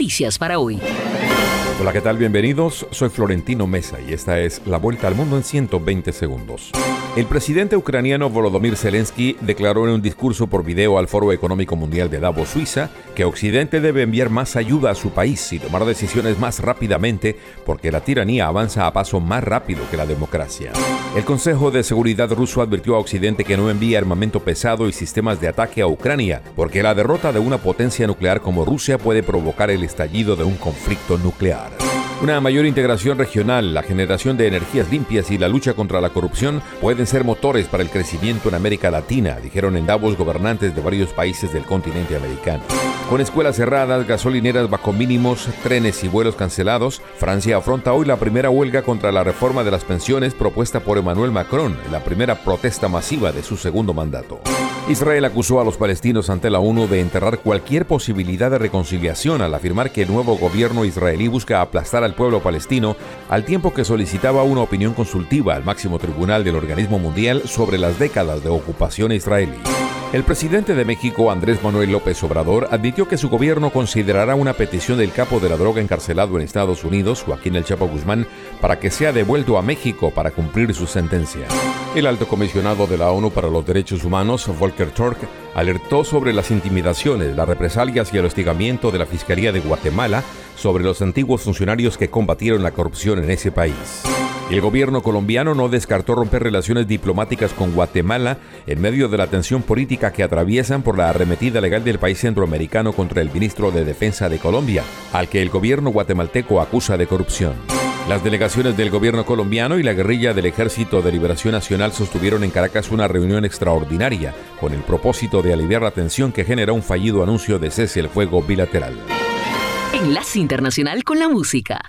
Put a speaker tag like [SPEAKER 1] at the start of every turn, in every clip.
[SPEAKER 1] Noticias para hoy.
[SPEAKER 2] Hola, ¿qué tal? Bienvenidos. Soy Florentino Mesa y esta es La Vuelta al Mundo en 120 segundos. El presidente ucraniano Volodymyr Zelensky declaró en un discurso por video al Foro Económico Mundial de Davos, Suiza, que Occidente debe enviar más ayuda a su país y tomar decisiones más rápidamente porque la tiranía avanza a paso más rápido que la democracia. El Consejo de Seguridad ruso advirtió a Occidente que no envíe armamento pesado y sistemas de ataque a Ucrania porque la derrota de una potencia nuclear como Rusia puede provocar el estallido de un conflicto nuclear. Una mayor integración regional, la generación de energías limpias y la lucha contra la corrupción pueden ser motores para el crecimiento en América Latina, dijeron en Davos gobernantes de varios países del continente americano. Con escuelas cerradas, gasolineras bajo mínimos, trenes y vuelos cancelados, Francia afronta hoy la primera huelga contra la reforma de las pensiones propuesta por Emmanuel Macron, la primera protesta masiva de su segundo mandato. Israel acusó a los palestinos ante la ONU de enterrar cualquier posibilidad de reconciliación al afirmar que el nuevo gobierno israelí busca aplastar al pueblo palestino al tiempo que solicitaba una opinión consultiva al máximo tribunal del organismo mundial sobre las décadas de ocupación israelí. El presidente de México, Andrés Manuel López Obrador, admitió que su gobierno considerará una petición del capo de la droga encarcelado en Estados Unidos, Joaquín El Chapo Guzmán, para que sea devuelto a México para cumplir su sentencia. El alto comisionado de la ONU para los Derechos Humanos, Volker Turk, alertó sobre las intimidaciones, las represalias y el hostigamiento de la Fiscalía de Guatemala sobre los antiguos funcionarios que combatieron la corrupción en ese país. El gobierno colombiano no descartó romper relaciones diplomáticas con Guatemala en medio de la tensión política que atraviesan por la arremetida legal del país centroamericano contra el ministro de Defensa de Colombia, al que el gobierno guatemalteco acusa de corrupción. Las delegaciones del gobierno colombiano y la guerrilla del Ejército de Liberación Nacional sostuvieron en Caracas una reunión extraordinaria con el propósito de aliviar la tensión que genera un fallido anuncio de cese el fuego bilateral.
[SPEAKER 3] Enlace Internacional con la Música.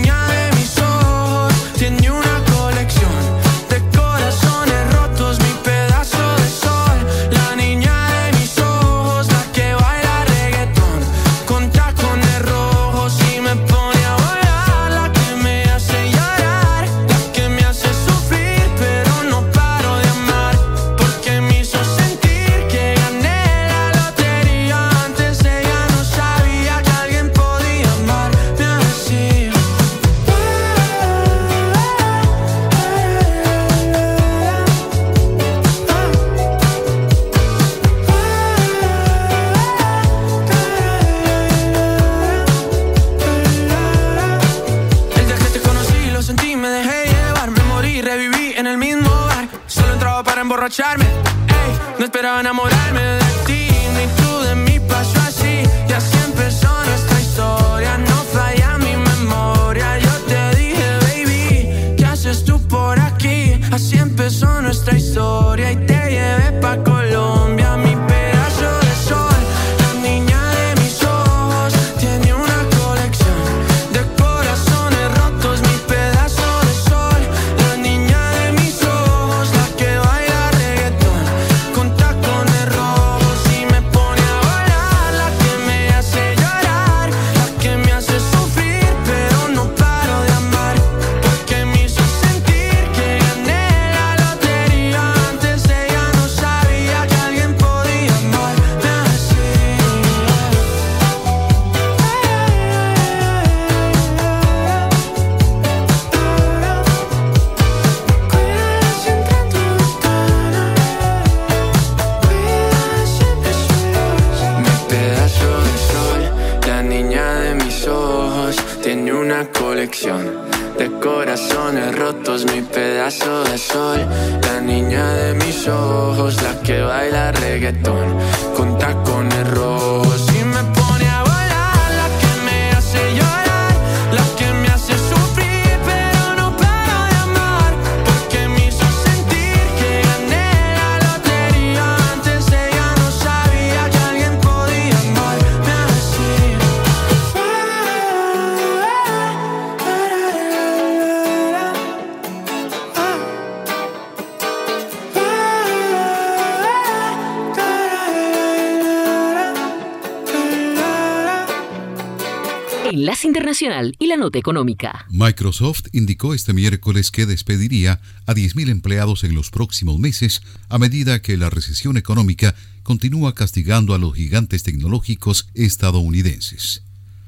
[SPEAKER 4] y
[SPEAKER 3] la nota económica.
[SPEAKER 5] Microsoft indicó este miércoles que despediría a 10.000 empleados en los próximos meses a medida que la recesión económica continúa castigando a los gigantes tecnológicos estadounidenses.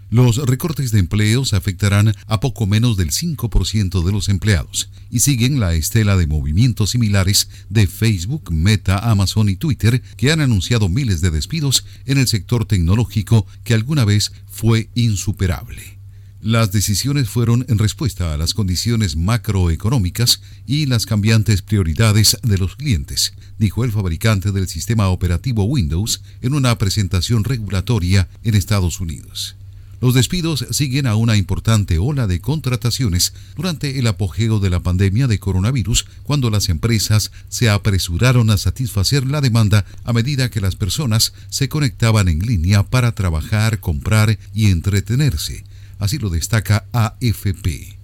[SPEAKER 5] Los recortes de empleos afectarán a poco menos del 5% de los empleados y siguen la estela de movimientos similares de Facebook, Meta, Amazon y Twitter que han anunciado miles de despidos en el sector tecnológico que alguna vez fue insuperable. Las decisiones fueron en respuesta a las condiciones macroeconómicas y las cambiantes prioridades de los clientes, dijo el fabricante del sistema operativo Windows en una presentación regulatoria en Estados Unidos. Los despidos siguen a una importante ola de contrataciones durante el apogeo de la pandemia de coronavirus, cuando las empresas se apresuraron a satisfacer la demanda a medida que las personas se conectaban en línea para trabajar, comprar y entretenerse. Así lo destaca AFP.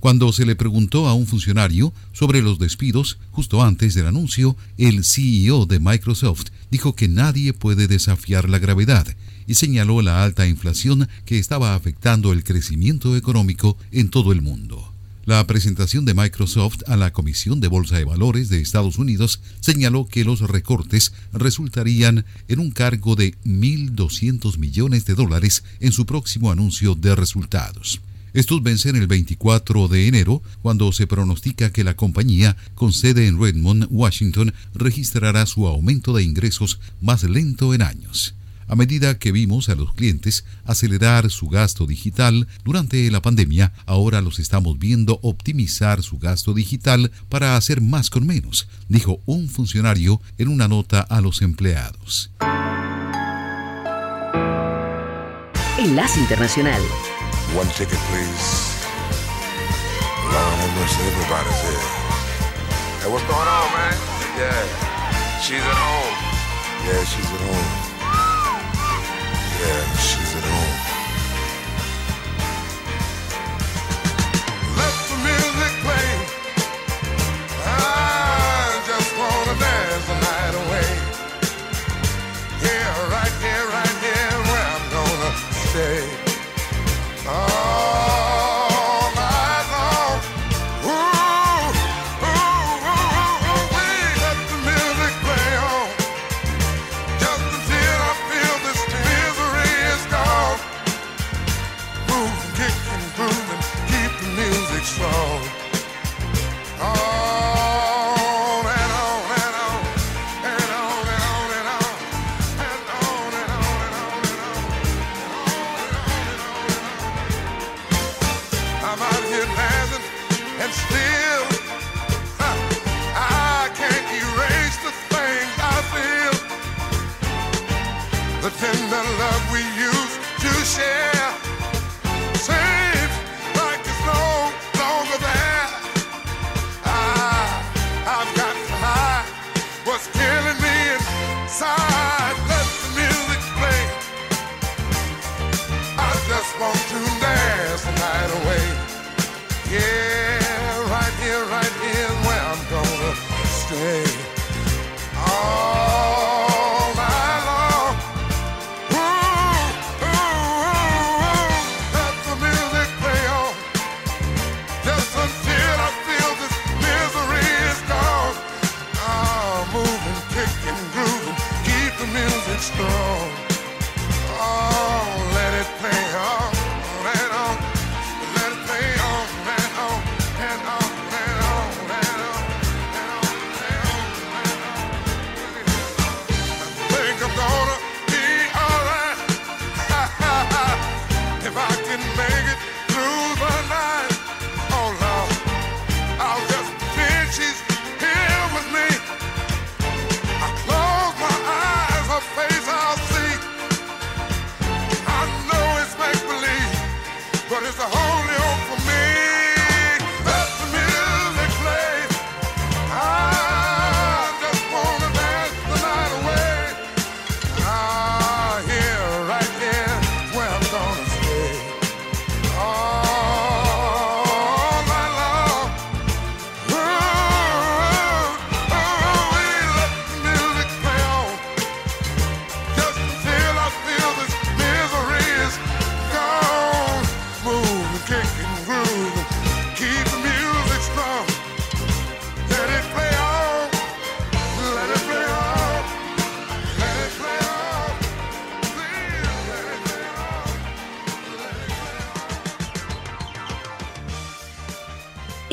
[SPEAKER 5] Cuando se le preguntó a un funcionario sobre los despidos justo antes del anuncio, el CEO de Microsoft dijo que nadie puede desafiar la gravedad y señaló la alta inflación que estaba afectando el crecimiento económico en todo el mundo. La presentación de Microsoft a la Comisión de Bolsa de Valores de Estados Unidos señaló que los recortes resultarían en un cargo de 1.200 millones de dólares en su próximo anuncio de resultados. Estos vencen el 24 de enero, cuando se pronostica que la compañía, con sede en Redmond, Washington, registrará su aumento de ingresos más lento en años a medida que vimos a los clientes acelerar su gasto digital durante la pandemia, ahora los estamos viendo optimizar su gasto digital para hacer más con menos, dijo un funcionario en una nota a los empleados.
[SPEAKER 3] Enlace Internacional.
[SPEAKER 6] One ticket, please. Everybody's here. Hey, what's going on, man? Yeah, she's at home. Yeah, she's at home. Yeah, she's at home.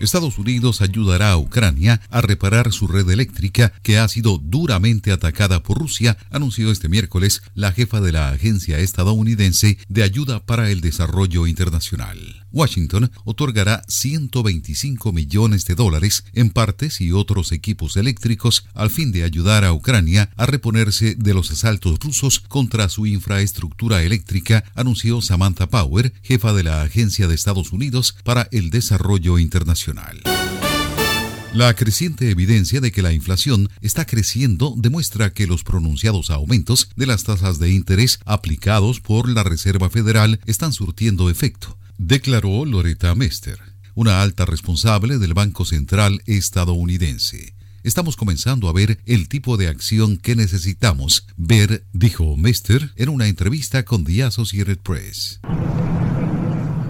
[SPEAKER 5] Estados Unidos ayudará a Ucrania a reparar su red eléctrica que ha sido duramente atacada por Rusia, anunció este miércoles la jefa de la Agencia Estadounidense de Ayuda para el Desarrollo Internacional. Washington otorgará 125 millones de dólares en partes y otros equipos eléctricos al fin de ayudar a Ucrania a reponerse de los asaltos rusos contra su infraestructura eléctrica, anunció Samantha Power, jefa de la Agencia de Estados Unidos para el Desarrollo Internacional. La creciente evidencia de que la inflación está creciendo demuestra que los pronunciados aumentos de las tasas de interés aplicados por la Reserva Federal están surtiendo efecto declaró Loretta Mester, una alta responsable del Banco Central estadounidense. Estamos comenzando a ver el tipo de acción que necesitamos ver, dijo Mester en una entrevista con The Associated Press.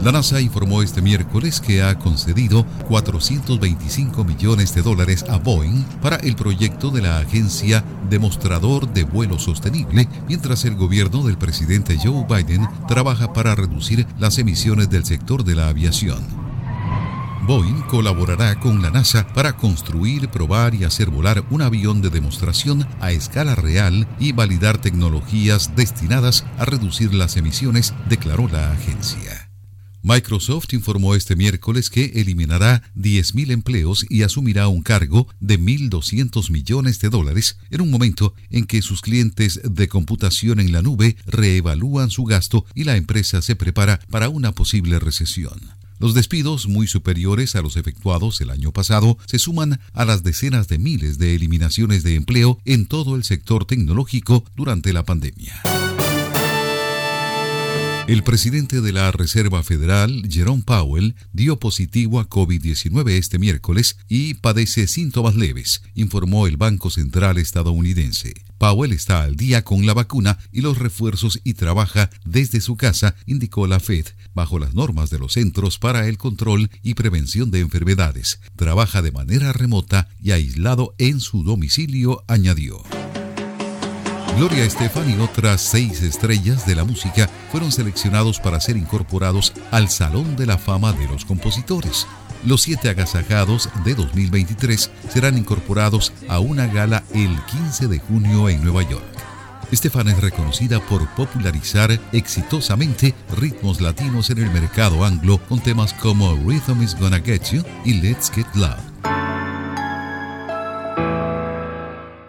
[SPEAKER 5] La NASA informó este miércoles que ha concedido 425 millones de dólares a Boeing para el proyecto de la agencia Demostrador de Vuelo Sostenible, mientras el gobierno del presidente Joe Biden trabaja para reducir las emisiones del sector de la aviación. Boeing colaborará con la NASA para construir, probar y hacer volar un avión de demostración a escala real y validar tecnologías destinadas a reducir las emisiones, declaró la agencia. Microsoft informó este miércoles que eliminará 10.000 empleos y asumirá un cargo de 1.200 millones de dólares en un momento en que sus clientes de computación en la nube reevalúan su gasto y la empresa se prepara para una posible recesión. Los despidos, muy superiores a los efectuados el año pasado, se suman a las decenas de miles de eliminaciones de empleo en todo el sector tecnológico durante la pandemia. El presidente de la Reserva Federal, Jerome Powell, dio positivo a COVID-19 este miércoles y padece síntomas leves, informó el Banco Central estadounidense. Powell está al día con la vacuna y los refuerzos y trabaja desde su casa, indicó la Fed, bajo las normas de los Centros para el Control y Prevención de Enfermedades. Trabaja de manera remota y aislado en su domicilio, añadió. Gloria Estefan y otras seis estrellas de la música fueron seleccionados para ser incorporados al Salón de la Fama de los Compositores. Los siete agasajados de 2023 serán incorporados a una gala el 15 de junio en Nueva York. Estefan es reconocida por popularizar exitosamente ritmos latinos en el mercado anglo con temas como Rhythm is Gonna Get You y Let's Get Loud.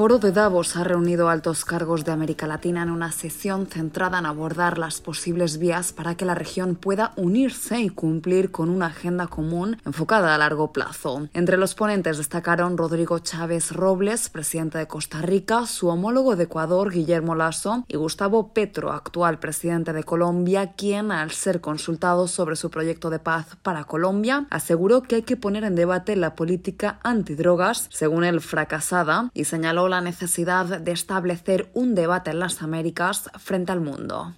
[SPEAKER 7] Foro de Davos ha reunido altos cargos de América Latina en una sesión centrada en abordar las posibles vías para que la región pueda unirse y cumplir con una agenda común enfocada a largo plazo. Entre los ponentes destacaron Rodrigo Chávez Robles, presidente de Costa Rica, su homólogo de Ecuador, Guillermo Lasso, y Gustavo Petro, actual presidente de Colombia, quien, al ser consultado sobre su proyecto de paz para Colombia, aseguró que hay que poner en debate la política antidrogas, según él fracasada, y señaló la necesidad de establecer un debate en las Américas frente al mundo.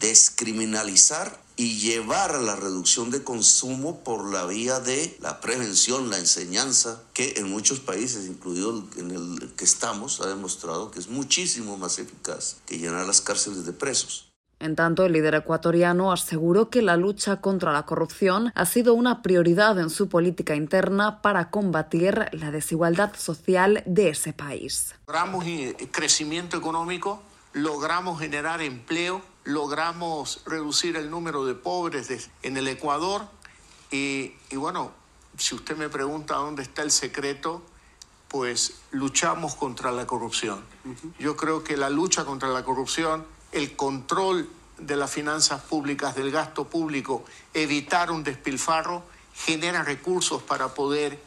[SPEAKER 8] Descriminalizar y llevar a la reducción de consumo por la vía de la prevención, la enseñanza, que en muchos países, incluido en el que estamos, ha demostrado que es muchísimo más eficaz que llenar las cárceles de presos.
[SPEAKER 7] En tanto, el líder ecuatoriano aseguró que la lucha contra la corrupción ha sido una prioridad en su política interna para combatir la desigualdad social de ese país.
[SPEAKER 9] Logramos crecimiento económico, logramos generar empleo, logramos reducir el número de pobres en el Ecuador y, y bueno, si usted me pregunta dónde está el secreto, pues luchamos contra la corrupción. Yo creo que la lucha contra la corrupción el control de las finanzas públicas, del gasto público, evitar un despilfarro, genera recursos para poder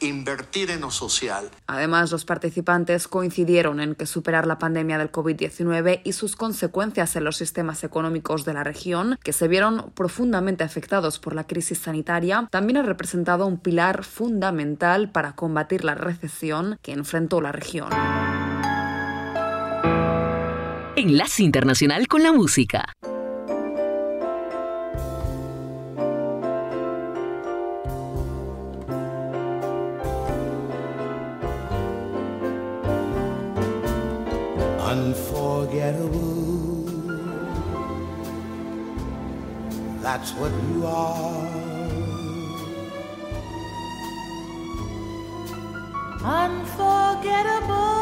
[SPEAKER 9] invertir en lo social.
[SPEAKER 7] Además, los participantes coincidieron en que superar la pandemia del COVID-19 y sus consecuencias en los sistemas económicos de la región, que se vieron profundamente afectados por la crisis sanitaria, también ha representado un pilar fundamental para combatir la recesión que enfrentó la región.
[SPEAKER 3] Enlace Internacional con la Música.
[SPEAKER 1] Unforgettable. That's what you are.
[SPEAKER 10] Unforgettable.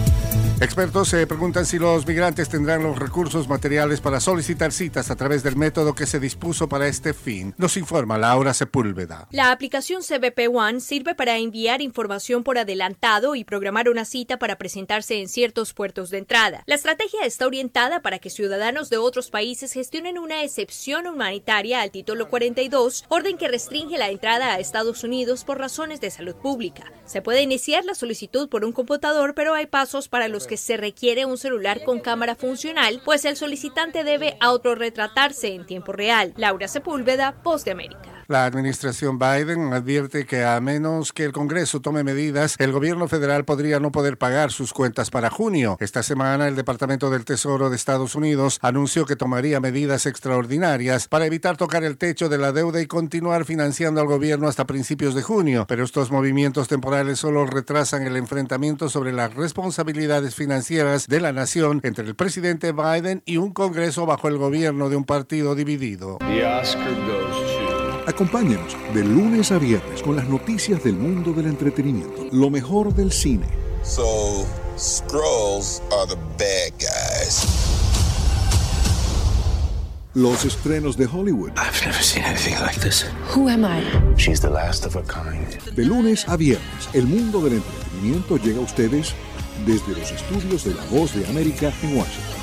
[SPEAKER 11] Expertos se preguntan si los migrantes tendrán los recursos materiales para solicitar citas a través del método que se dispuso para este fin. Nos informa Laura Sepúlveda.
[SPEAKER 12] La aplicación CBP One sirve para enviar información por adelantado y programar una cita para presentarse en ciertos puertos de entrada. La estrategia está orientada para que ciudadanos de otros países gestionen una excepción humanitaria al título 42, orden que restringe la entrada a Estados Unidos por razones de salud pública. Se puede iniciar la solicitud por un computador, pero hay pasos para los que se requiere un celular con cámara funcional, pues el solicitante debe autorretratarse en tiempo real. Laura Sepúlveda, Post de América.
[SPEAKER 11] La administración Biden advierte que a menos que el Congreso tome medidas, el gobierno federal podría no poder pagar sus cuentas para junio. Esta semana el Departamento del Tesoro de Estados Unidos anunció que tomaría medidas extraordinarias para evitar tocar el techo de la deuda y continuar financiando al gobierno hasta principios de junio. Pero estos movimientos temporales solo retrasan el enfrentamiento sobre las responsabilidades financieras de la nación entre el presidente Biden y un Congreso bajo el gobierno de un partido dividido.
[SPEAKER 13] Acompáñenos de lunes a viernes con las noticias del mundo del entretenimiento, lo mejor del cine.
[SPEAKER 14] So, Skrulls are the bad guys.
[SPEAKER 13] Los estrenos de Hollywood.
[SPEAKER 15] I've never seen anything like this.
[SPEAKER 16] Who am I?
[SPEAKER 15] She's the last of her kind.
[SPEAKER 13] De lunes a viernes, el mundo del entretenimiento llega a ustedes desde los estudios de La Voz de América en Washington.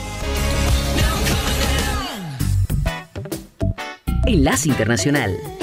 [SPEAKER 17] Enlace Internacional.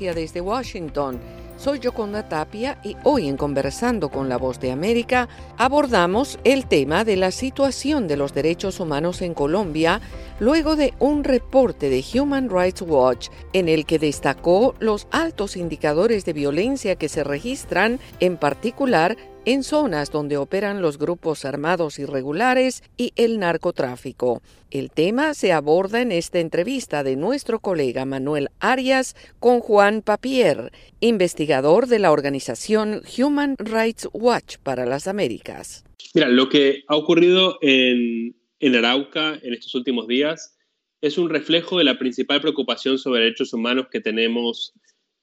[SPEAKER 17] Desde Washington. Soy Yoconda Tapia y hoy en Conversando con la Voz de América abordamos el tema de la situación de los derechos humanos en Colombia luego de un reporte de Human Rights Watch en el que destacó los altos indicadores de violencia que se registran, en particular en zonas donde operan los grupos armados irregulares y el narcotráfico. El tema se aborda en esta entrevista de nuestro colega Manuel Arias con Juan Papier, investigador de la organización Human Rights Watch para las Américas.
[SPEAKER 18] Mira, lo que ha ocurrido en, en Arauca en estos últimos días es un reflejo de la principal preocupación sobre derechos humanos que tenemos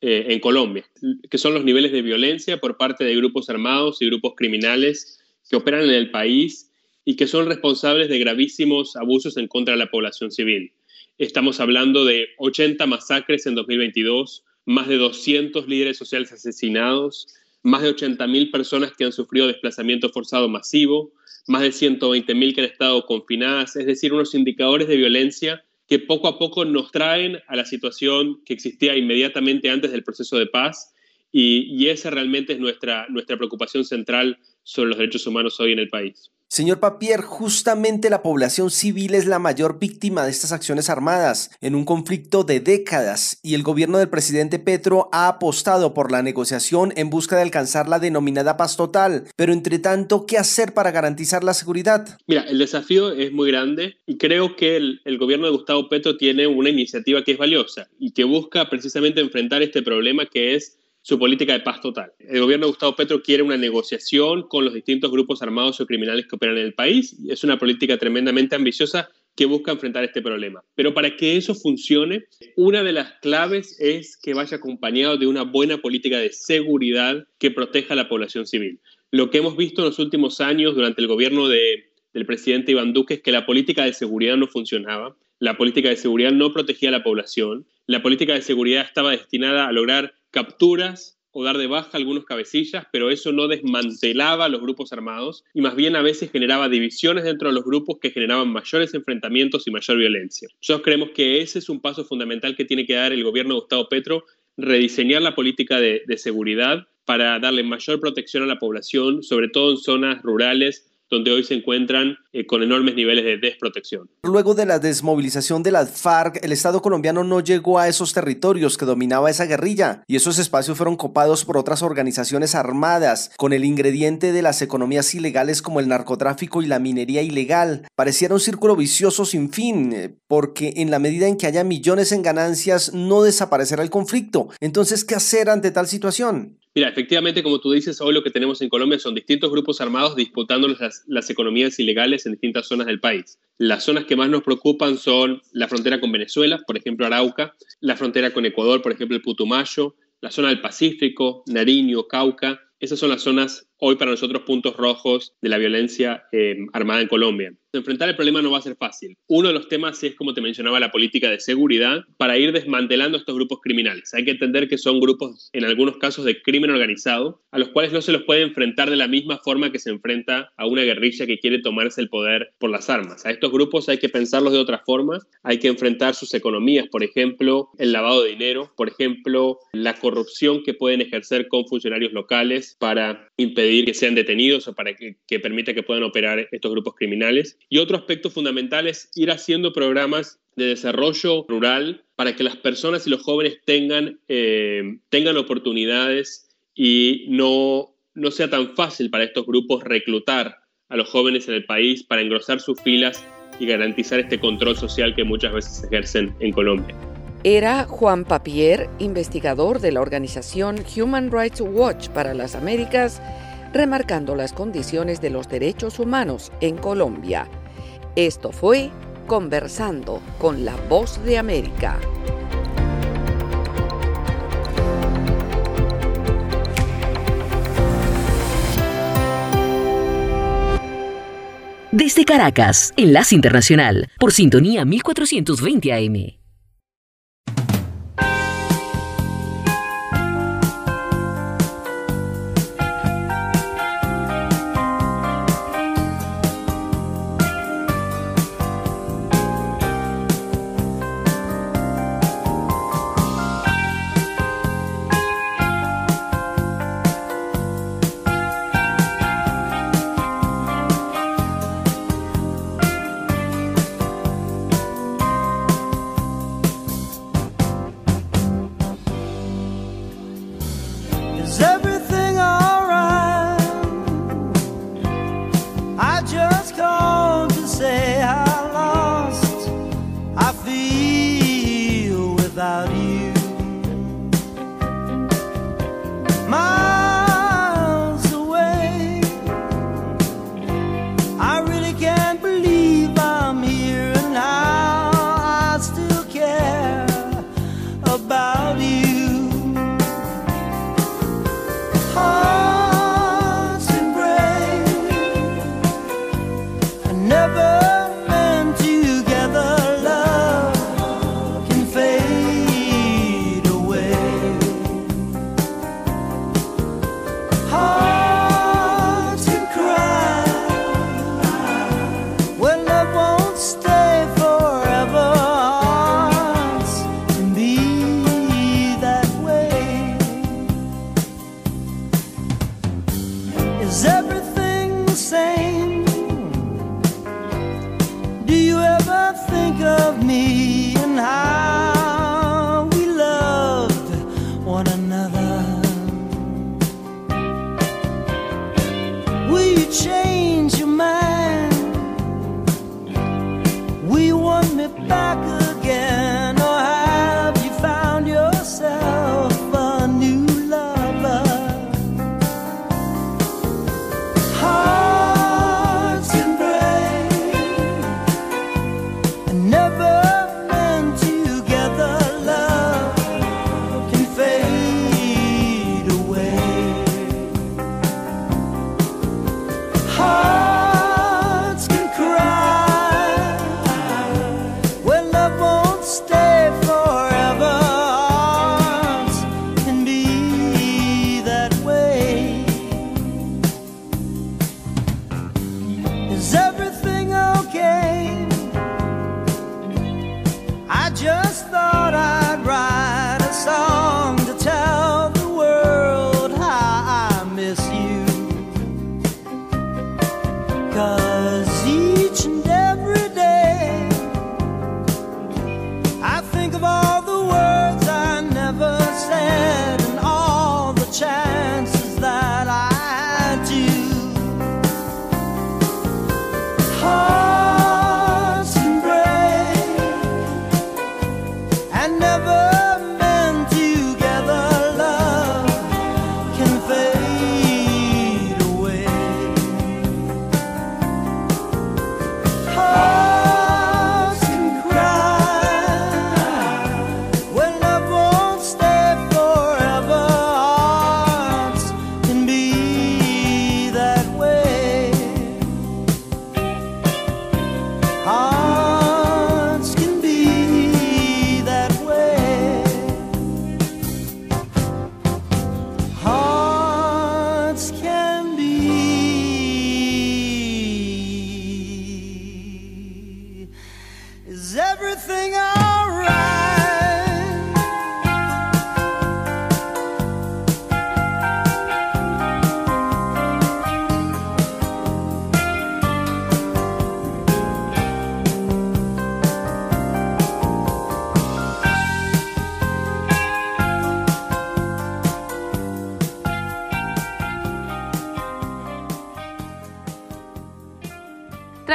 [SPEAKER 18] eh, en Colombia, que son los niveles de violencia por parte de grupos armados y grupos criminales que operan en el país y que son responsables de gravísimos abusos en contra de la población civil. Estamos hablando de 80 masacres en 2022, más de 200 líderes sociales asesinados, más de 80.000 personas que han sufrido desplazamiento forzado masivo, más de 120.000 que han estado confinadas, es decir, unos indicadores de violencia que poco a poco nos traen a la situación que existía inmediatamente antes del proceso de paz y, esa realmente es nuestra, nuestra preocupación central sobre los derechos humanos hoy en el país.
[SPEAKER 19] Señor Papier, justamente la población civil es la mayor víctima de estas acciones armadas en un conflicto de décadas y el gobierno del presidente Petro ha apostado por la negociación en busca de alcanzar la denominada paz total. Pero entre tanto, ¿qué hacer para garantizar la seguridad?
[SPEAKER 18] Mira, el desafío es muy grande y creo que el, el gobierno de Gustavo Petro tiene una iniciativa que es valiosa y que busca precisamente enfrentar este problema que es su política de paz total. El gobierno de Gustavo Petro quiere una negociación con los distintos grupos armados o criminales que operan en el país. Es una política tremendamente ambiciosa que busca enfrentar este problema. Pero para que eso funcione, una de las claves es que vaya acompañado de una buena política de seguridad que proteja a la población civil. Lo que hemos visto en los últimos años durante el gobierno de, del presidente Iván Duque es que la política de seguridad no funcionaba, la política de seguridad no protegía a la población, la política de seguridad estaba destinada a lograr capturas o dar de baja algunos cabecillas, pero eso no desmantelaba los grupos armados y más bien a veces generaba divisiones dentro de los grupos que generaban mayores enfrentamientos y mayor violencia. Nosotros creemos que ese es un paso fundamental que tiene que dar el gobierno de Gustavo Petro, rediseñar la política de seguridad para darle mayor protección a la población, sobre todo en zonas rurales donde hoy se encuentran eh, con enormes niveles de desprotección.
[SPEAKER 19] Luego de la desmovilización de las FARC, el Estado colombiano no llegó a esos territorios que dominaba esa guerrilla y esos espacios fueron copados por otras organizaciones armadas con el ingrediente de las economías ilegales como el narcotráfico y la minería ilegal. Pareciera un círculo vicioso sin fin, eh, porque en la medida en que haya millones en ganancias no desaparecerá el conflicto. Entonces, ¿qué hacer ante tal situación?
[SPEAKER 18] Mira, efectivamente, como tú dices, hoy lo que tenemos en Colombia son distintos grupos armados disputando las, economías ilegales en distintas zonas del país. Las zonas que más nos preocupan son la frontera con Venezuela, por ejemplo Arauca, la frontera con Ecuador, por ejemplo el Putumayo, la zona del Pacífico, Nariño, Cauca. Esas son las zonas hoy para nosotros puntos rojos de la violencia eh, armada en Colombia. Enfrentar el problema no va a ser fácil. Uno de los temas es, como te mencionaba, la política de seguridad para ir desmantelando estos grupos criminales. Hay que entender que son grupos, en algunos casos, de crimen organizado, a los cuales no se los puede enfrentar de la misma forma que se enfrenta a una guerrilla que quiere tomarse el poder por las armas. A estos grupos hay que pensarlos de otra forma, hay que enfrentar sus economías, por ejemplo, el lavado de dinero, por ejemplo, la corrupción que pueden ejercer con funcionarios locales para impedir que sean detenidos o para que, que permita que puedan operar estos grupos criminales. Y otro aspecto fundamental es ir haciendo programas de desarrollo rural para que las personas y los jóvenes tengan, eh, tengan oportunidades y no, no sea tan fácil para estos grupos reclutar a los jóvenes en el país para engrosar sus filas y garantizar este control social que muchas veces ejercen en Colombia.
[SPEAKER 17] Era Juan Papier, investigador de la organización Human Rights Watch para las Américas, remarcando las condiciones de los derechos humanos en Colombia. Esto fue Conversando con la Voz de América.
[SPEAKER 3] Desde Caracas, Enlace Internacional, por sintonía 1420 AM.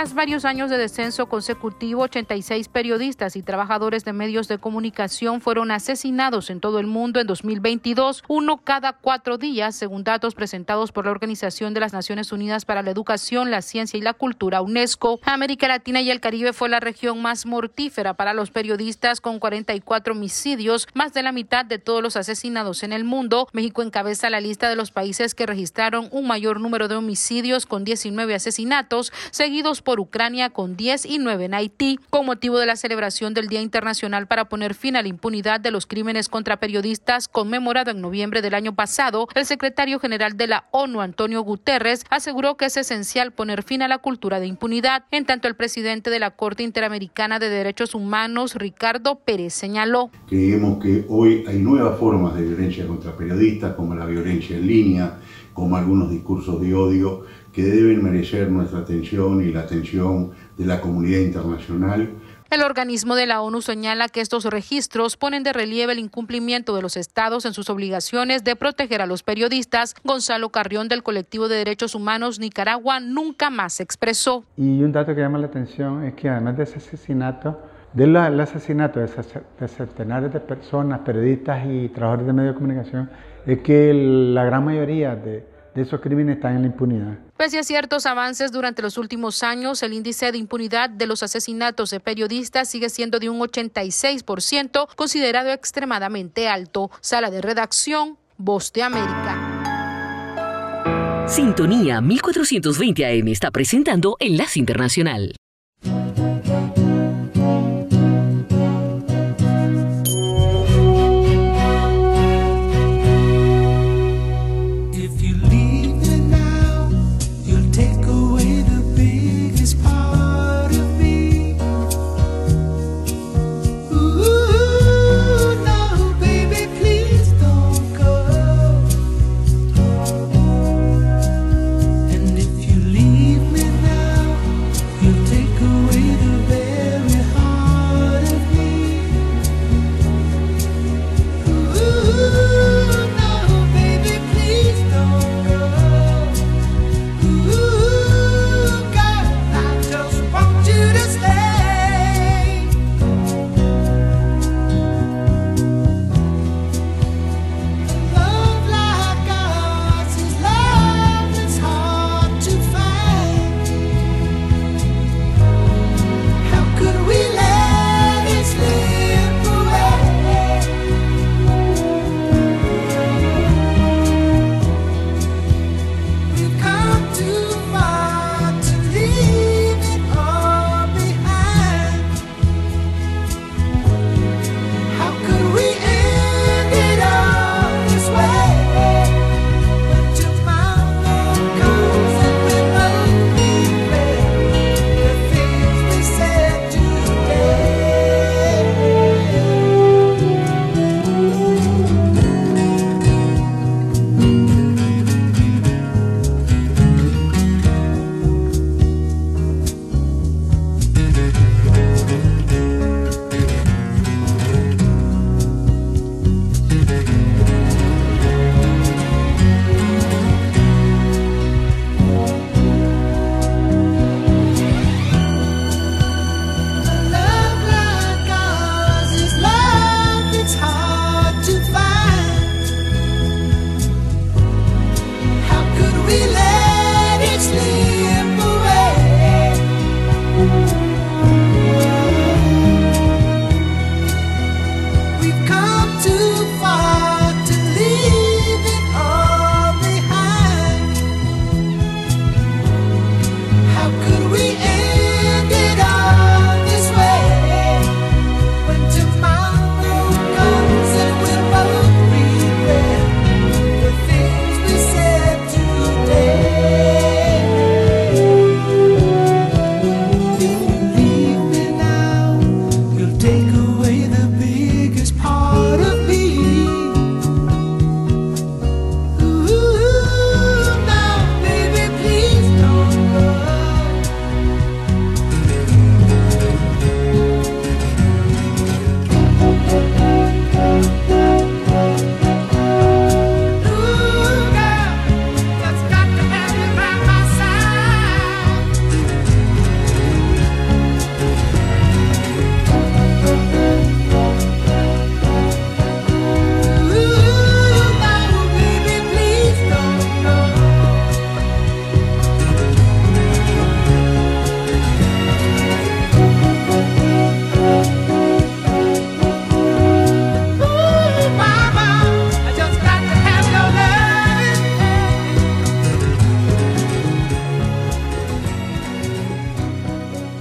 [SPEAKER 20] Tras varios años de descenso consecutivo, 86 periodistas y trabajadores de medios de comunicación fueron asesinados en todo el mundo en 2022, uno cada cuatro días, según datos presentados por la Organización de las Naciones Unidas para la Educación, la Ciencia y la Cultura, UNESCO. América Latina y el Caribe fue la región más mortífera para los periodistas, con 44 homicidios, más de la mitad de todos los asesinados en el mundo. México encabeza la lista de los países que registraron un mayor número de homicidios, con 19 asesinatos, seguidos por Ucrania con 10 y 9 en Haití, con motivo de la celebración del Día Internacional para poner fin a la impunidad de los crímenes contra periodistas conmemorado en noviembre del año pasado, el secretario general de la ONU, Antonio Guterres, aseguró que es esencial poner fin a la cultura de impunidad. En tanto, el presidente de la Corte Interamericana de Derechos Humanos, Ricardo Pérez, señaló.
[SPEAKER 21] Creemos que hoy hay nuevas formas de violencia contra periodistas, como la violencia en línea, como algunos discursos de odio que deben merecer nuestra atención y la atención de la comunidad internacional.
[SPEAKER 20] El organismo de la ONU señala que estos registros ponen de relieve el incumplimiento de los estados en sus obligaciones de proteger a los periodistas. Gonzalo Carrión del colectivo de derechos humanos Nicaragua nunca más se expresó.
[SPEAKER 22] Y un dato que llama la atención es que además de ese asesinato, del asesinato de, de centenares de personas, periodistas y trabajadores de medios de comunicación, es que la gran mayoría de, de esos crímenes están en la impunidad.
[SPEAKER 20] Pese a ciertos avances durante los últimos años, el índice de impunidad de los asesinatos de periodistas sigue siendo de un 86%, considerado extremadamente alto. Sala de redacción, Voz de América.
[SPEAKER 3] Sintonía 1420 AM está presentando Enlace Internacional.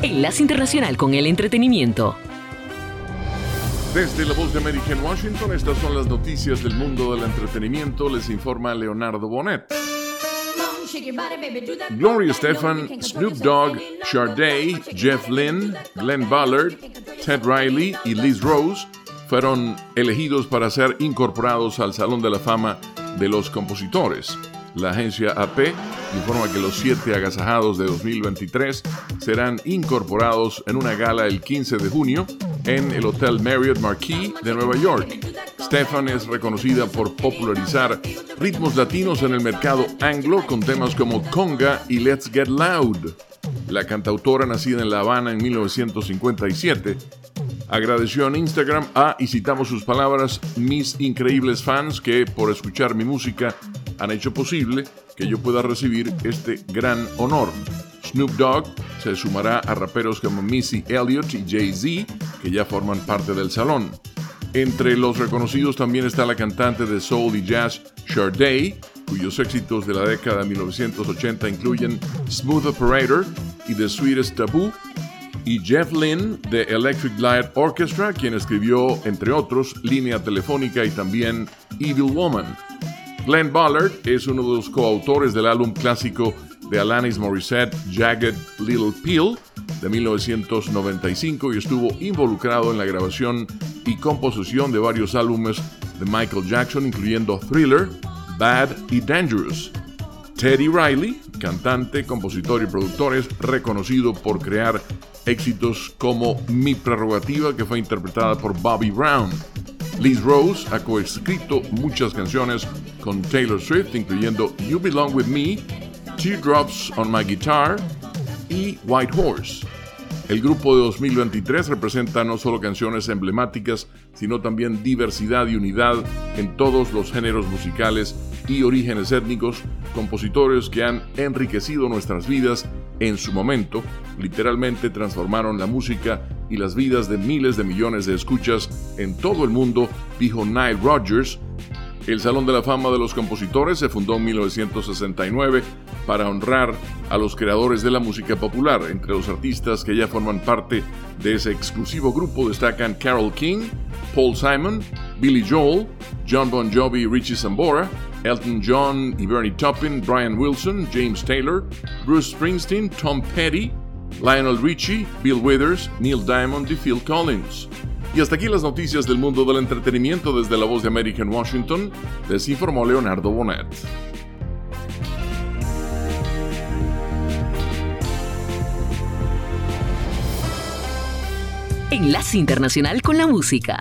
[SPEAKER 3] Enlace Internacional con el Entretenimiento.
[SPEAKER 23] Desde la voz de América en Washington, estas son las noticias del mundo del entretenimiento. Les informa Leonardo Bonet. Gloria Stefan, Snoop Dogg, Sade, Jeff Lynne, Glenn Ballard, Ted Riley y Liz Rose fueron elegidos para ser incorporados al Salón de la Fama de los Compositores. La agencia AP informa que los siete agasajados de 2023 serán incorporados en una gala el 15 de junio en el Hotel Marriott Marquis de Nueva York. Stefan es reconocida por popularizar ritmos latinos en el mercado anglo con temas como conga y Let's Get Loud. La cantautora nacida en La Habana en 1957 agradeció en Instagram a, y citamos sus palabras, mis increíbles fans que por escuchar mi música han hecho posible que yo pueda recibir este gran honor. Snoop Dogg se sumará a raperos como Missy Elliott y Jay-Z, que ya forman parte del salón. Entre los reconocidos también está la cantante de soul y jazz Sade, cuyos éxitos de la década de 1980 incluyen Smooth Operator y The Sweetest Taboo, y Jeff Lynne de Electric Light Orchestra, quien escribió, entre otros, Línea Telefónica y también Evil Woman. Glenn Ballard es uno de los coautores del álbum clásico de Alanis Morissette, Jagged Little Pill, de 1995 y estuvo involucrado en la grabación y composición de varios álbumes de Michael Jackson, incluyendo Thriller, Bad y Dangerous. Teddy Riley, cantante, compositor y productor, es reconocido por crear éxitos como Mi Prerrogativa, que fue interpretada por Bobby Brown. Liz Rose ha coescrito muchas canciones con Taylor Swift, incluyendo You Belong With Me, Teardrops on My Guitar y White Horse. El grupo de 2023 representa no solo canciones emblemáticas, sino también diversidad y unidad en todos los géneros musicales y orígenes étnicos, compositores que han enriquecido nuestras vidas en su momento, literalmente transformaron la música y las vidas de miles de millones de escuchas en todo el mundo, dijo Nile Rodgers, el Salón de la Fama de los Compositores se fundó en 1969 para honrar a los creadores de la música popular. Entre los artistas que ya forman parte de ese exclusivo grupo destacan Carol King, Paul Simon, Billy Joel, John Bon Jovi Richie Sambora, Elton John y Bernie Taupin, Brian Wilson, James Taylor, Bruce Springsteen, Tom Petty, Lionel Richie, Bill Withers, Neil Diamond y Phil Collins. Y hasta aquí las noticias del mundo del entretenimiento desde la voz de América en Washington, les informó Leonardo Bonet.
[SPEAKER 3] Enlace Internacional con la Música.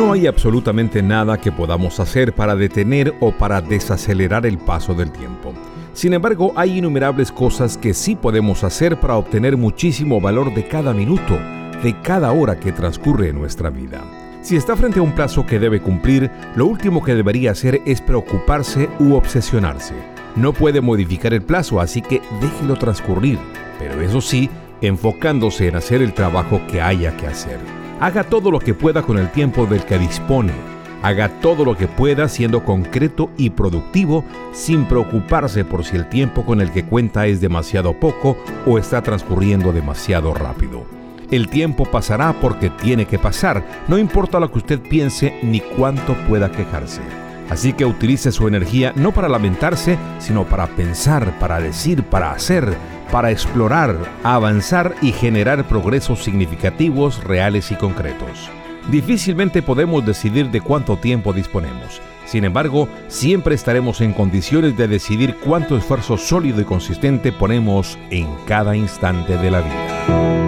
[SPEAKER 2] No hay absolutamente nada que podamos hacer para detener o para desacelerar el paso del tiempo. Sin embargo, hay innumerables cosas que sí podemos hacer para obtener muchísimo valor de cada minuto, de cada hora que transcurre en nuestra vida. Si está frente a un plazo que debe cumplir, lo último que debería hacer es preocuparse u obsesionarse. No puede modificar el plazo, así que déjelo transcurrir, pero eso sí, enfocándose en hacer el trabajo que haya que hacer. Haga todo lo que pueda con el tiempo del que dispone. Haga todo lo que pueda siendo concreto y productivo sin preocuparse por si el tiempo con el que cuenta es demasiado poco o está transcurriendo demasiado rápido. El tiempo pasará porque tiene que pasar, no importa lo que usted piense ni cuánto pueda quejarse. Así que utilice su energía no para lamentarse, sino para pensar, para decir, para hacer, para explorar, avanzar y generar progresos significativos, reales y concretos. Difícilmente podemos decidir de cuánto tiempo disponemos. Sin embargo, siempre estaremos en condiciones de decidir cuánto esfuerzo sólido y consistente ponemos en cada instante de la vida.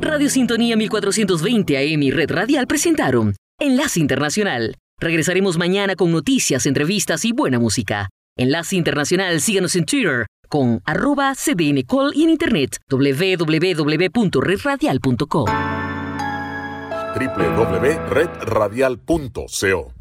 [SPEAKER 24] Radio Sintonía 1420 AM y Red Radial presentaron Enlace Internacional. Regresaremos mañana con noticias, entrevistas y buena música. Enlace Internacional, síganos en Twitter con arroba cdncall y en internet www.redradial.com
[SPEAKER 25] www.redradial.co